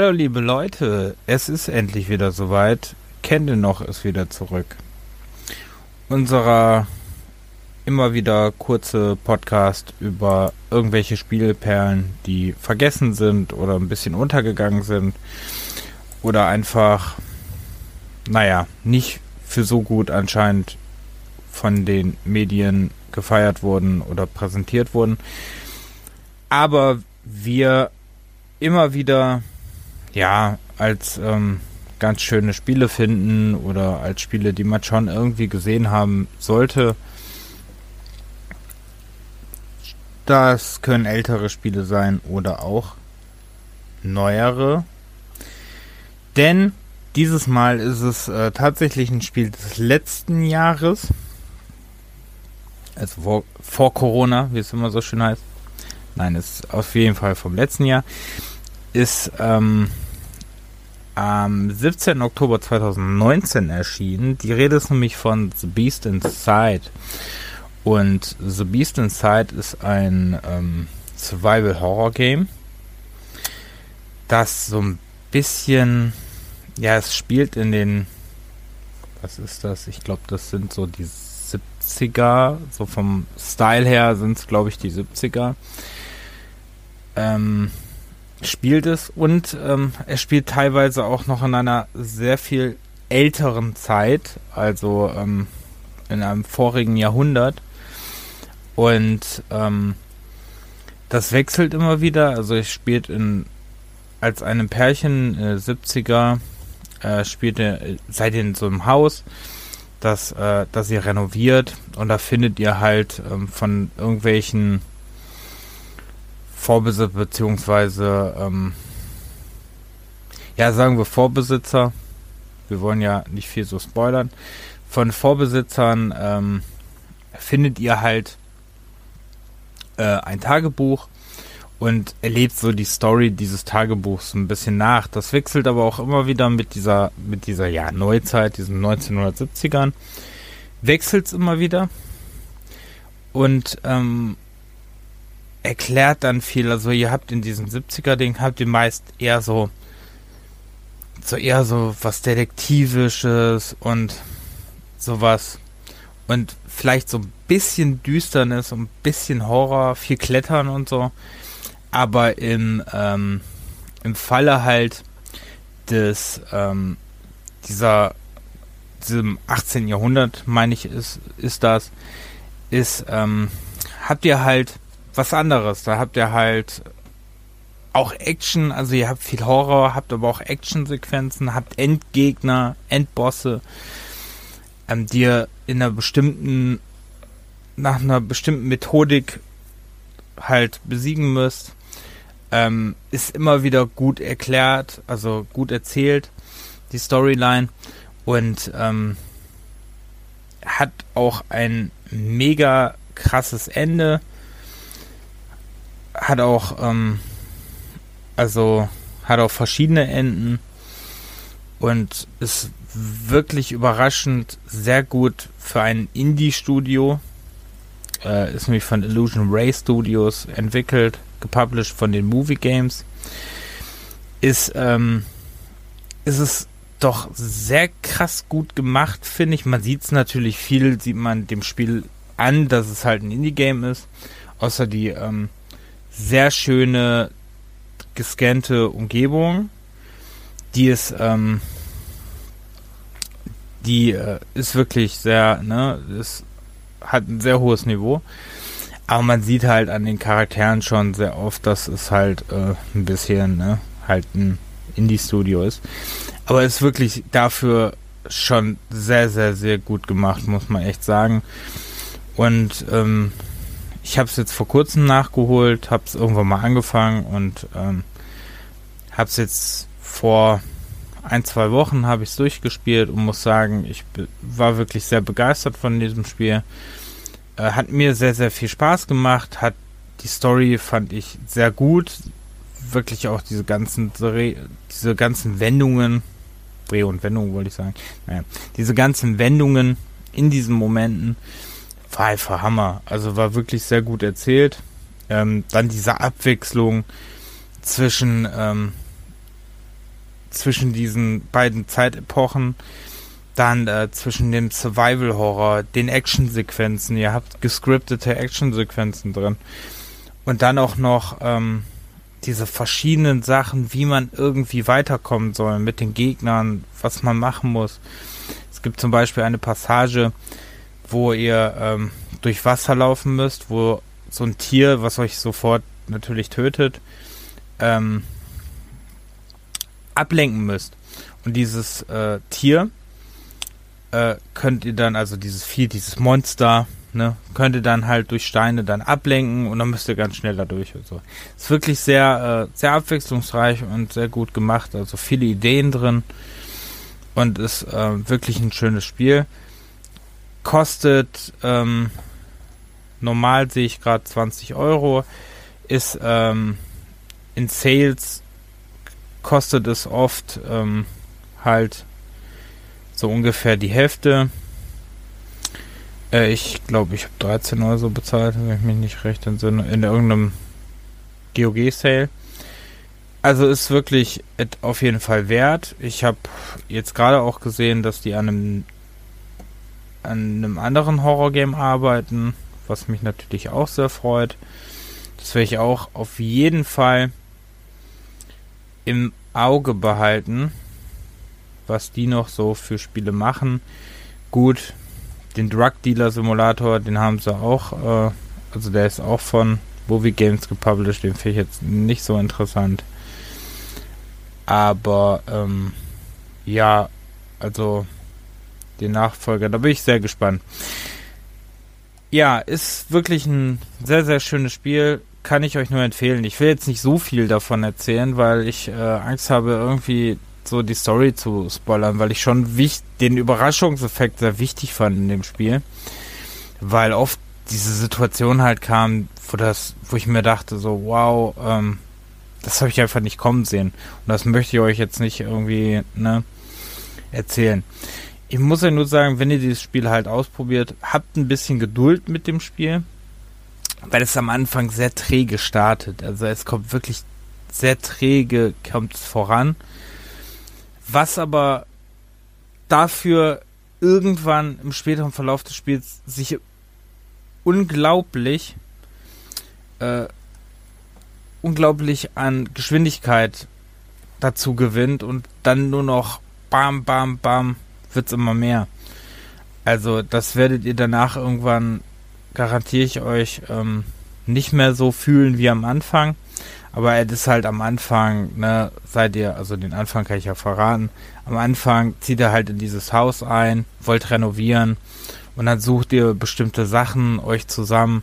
Hallo liebe Leute, es ist endlich wieder soweit. Kende noch ist wieder zurück. Unserer immer wieder kurze Podcast über irgendwelche Spielperlen, die vergessen sind oder ein bisschen untergegangen sind oder einfach, naja, nicht für so gut anscheinend von den Medien gefeiert wurden oder präsentiert wurden. Aber wir immer wieder, ja, als ähm, ganz schöne Spiele finden oder als Spiele, die man schon irgendwie gesehen haben sollte. Das können ältere Spiele sein oder auch neuere. Denn dieses Mal ist es äh, tatsächlich ein Spiel des letzten Jahres. Also vor, vor Corona, wie es immer so schön heißt. Nein, ist auf jeden Fall vom letzten Jahr. Ist ähm, am 17. Oktober 2019 erschienen. Die Rede ist nämlich von The Beast Inside. Und The Beast Inside ist ein ähm, Survival-Horror-Game, das so ein bisschen, ja, es spielt in den, was ist das? Ich glaube, das sind so die 70er, so vom Style her sind es, glaube ich, die 70er. Ähm, spielt es und ähm, er spielt teilweise auch noch in einer sehr viel älteren Zeit, also ähm, in einem vorigen Jahrhundert. Und ähm, das wechselt immer wieder. Also ich spielt in als einem Pärchen äh, 70er äh, spielt er seid ihr in so einem Haus, das äh, das ihr renoviert und da findet ihr halt ähm, von irgendwelchen Vorbesitzer beziehungsweise ähm, ja sagen wir Vorbesitzer. Wir wollen ja nicht viel so spoilern. Von Vorbesitzern ähm, findet ihr halt äh, ein Tagebuch und erlebt so die Story dieses Tagebuchs ein bisschen nach. Das wechselt aber auch immer wieder mit dieser mit dieser ja Neuzeit, diesen 1970ern. Wechselt es immer wieder und ähm, erklärt dann viel. Also ihr habt in diesem 70er-Ding, habt ihr meist eher so, so eher so was Detektivisches und sowas. Und vielleicht so ein bisschen Düsternis und ein bisschen Horror, viel Klettern und so. Aber im, ähm, im Falle halt des, ähm, dieser, diesem 18. Jahrhundert, meine ich, ist, ist das, ist, ähm, habt ihr halt was anderes. Da habt ihr halt auch Action, also ihr habt viel Horror, habt aber auch Actionsequenzen, habt Endgegner, Endbosse, ähm, die ihr in einer bestimmten, nach einer bestimmten Methodik halt besiegen müsst. Ähm, ist immer wieder gut erklärt, also gut erzählt, die Storyline. Und ähm, hat auch ein mega krasses Ende hat auch, ähm, also hat auch verschiedene Enden und ist wirklich überraschend sehr gut für ein Indie-Studio. Äh, ist nämlich von Illusion Ray Studios entwickelt, gepublished von den Movie Games. Ist, ähm, ist es doch sehr krass gut gemacht, finde ich. Man sieht es natürlich viel, sieht man dem Spiel an, dass es halt ein Indie-Game ist. Außer die ähm, sehr schöne gescannte Umgebung. Die ist, ähm, die äh, ist wirklich sehr, ne, ist, hat ein sehr hohes Niveau. Aber man sieht halt an den Charakteren schon sehr oft, dass es halt äh, ein bisschen, ne, halt ein Indie-Studio ist. Aber es ist wirklich dafür schon sehr, sehr, sehr gut gemacht, muss man echt sagen. Und ähm, ich habe es jetzt vor kurzem nachgeholt, habe es irgendwann mal angefangen und ähm, habe es jetzt vor ein, zwei Wochen habe ich es durchgespielt und muss sagen, ich war wirklich sehr begeistert von diesem Spiel. Äh, hat mir sehr, sehr viel Spaß gemacht, hat die Story fand ich sehr gut. Wirklich auch diese ganzen diese ganzen Wendungen, Dreh- und Wendungen wollte ich sagen. Naja, diese ganzen Wendungen in diesen Momenten war einfach Hammer. Also war wirklich sehr gut erzählt. Ähm, dann diese Abwechslung zwischen ähm, zwischen diesen beiden Zeitepochen, dann äh, zwischen dem Survival Horror, den Actionsequenzen, ihr habt gescriptete Actionsequenzen drin und dann auch noch ähm, diese verschiedenen Sachen, wie man irgendwie weiterkommen soll mit den Gegnern, was man machen muss. Es gibt zum Beispiel eine Passage, wo ihr ähm, durch Wasser laufen müsst, wo so ein Tier, was euch sofort natürlich tötet, ähm, ablenken müsst. Und dieses äh, Tier äh, könnt ihr dann, also dieses Vieh, dieses Monster, ne, könnt ihr dann halt durch Steine dann ablenken und dann müsst ihr ganz schnell da durch und so. Ist wirklich sehr, äh, sehr abwechslungsreich und sehr gut gemacht, also viele Ideen drin und ist äh, wirklich ein schönes Spiel. Kostet ähm, normal sehe ich gerade 20 Euro, ist ähm, in Sales kostet es oft ähm, halt so ungefähr die Hälfte. Äh, ich glaube, ich habe 13 Euro so bezahlt, wenn ich mich nicht recht entsinne, in irgendeinem GOG-Sale. Also ist wirklich auf jeden Fall wert. Ich habe jetzt gerade auch gesehen, dass die an einem, an einem anderen Horror-Game arbeiten, was mich natürlich auch sehr freut. Das werde ich auch auf jeden Fall im Auge behalten, was die noch so für Spiele machen. Gut, den Drug Dealer Simulator, den haben sie auch, äh, also der ist auch von Movie Games gepublished, den finde ich jetzt nicht so interessant. Aber ähm, ja, also den Nachfolger, da bin ich sehr gespannt. Ja, ist wirklich ein sehr, sehr schönes Spiel kann ich euch nur empfehlen. Ich will jetzt nicht so viel davon erzählen, weil ich äh, Angst habe, irgendwie so die Story zu spoilern, weil ich schon den Überraschungseffekt sehr wichtig fand in dem Spiel. Weil oft diese Situation halt kam, wo das, wo ich mir dachte, so, wow, ähm, das habe ich einfach nicht kommen sehen. Und das möchte ich euch jetzt nicht irgendwie, ne, erzählen. Ich muss ja nur sagen, wenn ihr dieses Spiel halt ausprobiert, habt ein bisschen Geduld mit dem Spiel weil es am Anfang sehr träge startet. Also es kommt wirklich sehr träge, kommt es voran. Was aber dafür irgendwann im späteren Verlauf des Spiels sich unglaublich äh, unglaublich an Geschwindigkeit dazu gewinnt und dann nur noch bam, bam, bam wird's immer mehr. Also das werdet ihr danach irgendwann garantiere ich euch, ähm, nicht mehr so fühlen wie am Anfang. Aber es ist halt am Anfang, ne, seid ihr, also den Anfang kann ich ja verraten. Am Anfang zieht ihr halt in dieses Haus ein, wollt renovieren und dann sucht ihr bestimmte Sachen euch zusammen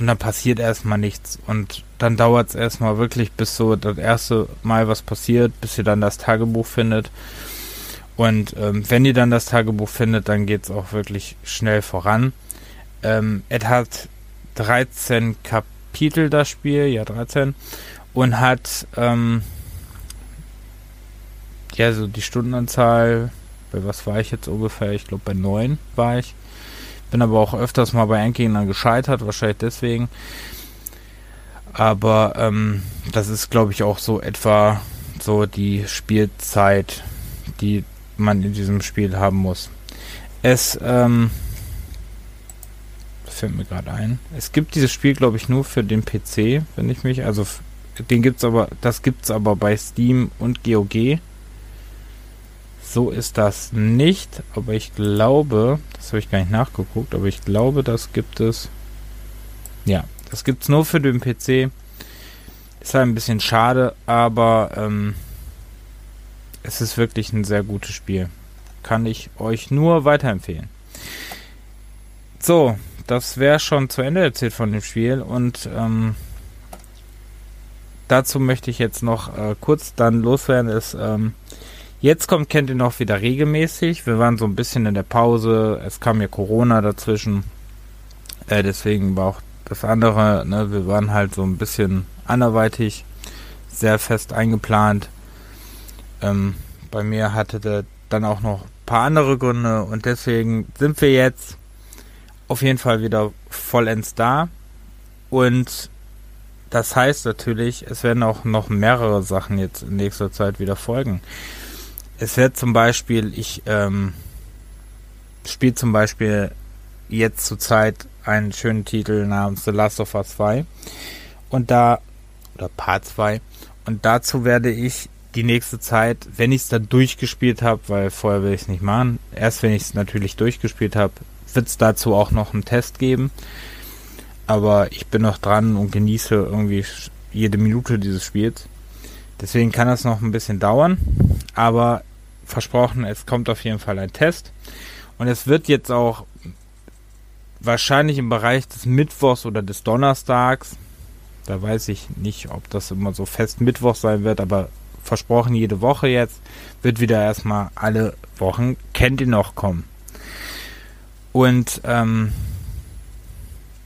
und dann passiert erstmal nichts. Und dann dauert es erstmal wirklich bis so das erste Mal was passiert, bis ihr dann das Tagebuch findet. Und ähm, wenn ihr dann das Tagebuch findet, dann geht es auch wirklich schnell voran. Ähm, es hat 13 Kapitel, das Spiel, ja 13, und hat ähm, ja so die Stundenanzahl, bei was war ich jetzt ungefähr? Ich glaube bei 9 war ich. Bin aber auch öfters mal bei Endgegnern gescheitert, wahrscheinlich deswegen. Aber ähm, das ist, glaube ich, auch so etwa so die Spielzeit, die man in diesem Spiel haben muss. Es ähm, fällt mir gerade ein. Es gibt dieses Spiel, glaube ich, nur für den PC, wenn ich mich, also den gibt's aber, das gibt's aber bei Steam und GOG. So ist das nicht, aber ich glaube, das habe ich gar nicht nachgeguckt, aber ich glaube, das gibt es. Ja, das gibt's nur für den PC. Ist halt ein bisschen schade, aber ähm, es ist wirklich ein sehr gutes Spiel. Kann ich euch nur weiterempfehlen. So, das wäre schon zu Ende erzählt von dem Spiel und ähm, dazu möchte ich jetzt noch äh, kurz dann loswerden, ist, ähm, jetzt kommt kennt ihr noch wieder regelmäßig. Wir waren so ein bisschen in der Pause, es kam ja Corona dazwischen, äh, deswegen war auch das andere, ne, wir waren halt so ein bisschen anderweitig, sehr fest eingeplant. Ähm, bei mir hatte der dann auch noch ein paar andere Gründe und deswegen sind wir jetzt auf jeden Fall wieder vollends da. Und das heißt natürlich, es werden auch noch mehrere Sachen jetzt in nächster Zeit wieder folgen. Es wird zum Beispiel, ich ähm, spiele zum Beispiel jetzt zur Zeit einen schönen Titel namens The Last of Us 2 und da, oder Part 2 und dazu werde ich die nächste Zeit, wenn ich es dann durchgespielt habe, weil vorher will ich es nicht machen, erst wenn ich es natürlich durchgespielt habe, wird es dazu auch noch einen Test geben. Aber ich bin noch dran und genieße irgendwie jede Minute dieses Spiels. Deswegen kann das noch ein bisschen dauern. Aber versprochen, es kommt auf jeden Fall ein Test. Und es wird jetzt auch wahrscheinlich im Bereich des Mittwochs oder des Donnerstags. Da weiß ich nicht, ob das immer so fest Mittwoch sein wird, aber versprochen jede Woche jetzt, wird wieder erstmal alle Wochen kennt ihr noch kommen. Und ähm,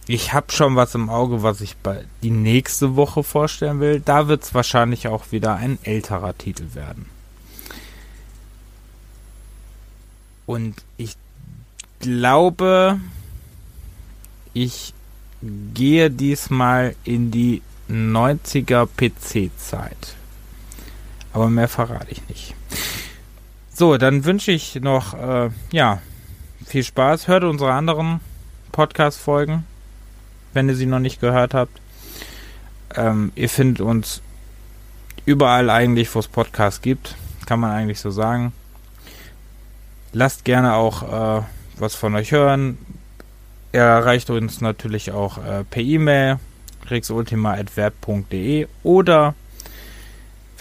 ich habe schon was im Auge, was ich bei die nächste Woche vorstellen will. Da wird es wahrscheinlich auch wieder ein älterer Titel werden. Und ich glaube, ich gehe diesmal in die 90er PC-Zeit. Aber mehr verrate ich nicht. So, dann wünsche ich noch, äh, ja, viel Spaß. Hört unsere anderen Podcast-Folgen, wenn ihr sie noch nicht gehört habt. Ähm, ihr findet uns überall eigentlich, wo es Podcasts gibt. Kann man eigentlich so sagen. Lasst gerne auch äh, was von euch hören. Er erreicht uns natürlich auch äh, per E-Mail rexultima.web.de oder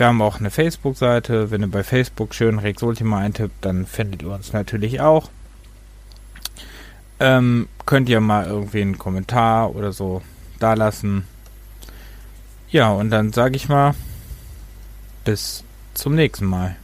wir haben auch eine Facebook-Seite. Wenn ihr bei Facebook schön Rex Ultima eintippt, dann findet ihr uns natürlich auch. Ähm, könnt ihr mal irgendwie einen Kommentar oder so da lassen. Ja, und dann sage ich mal, bis zum nächsten Mal.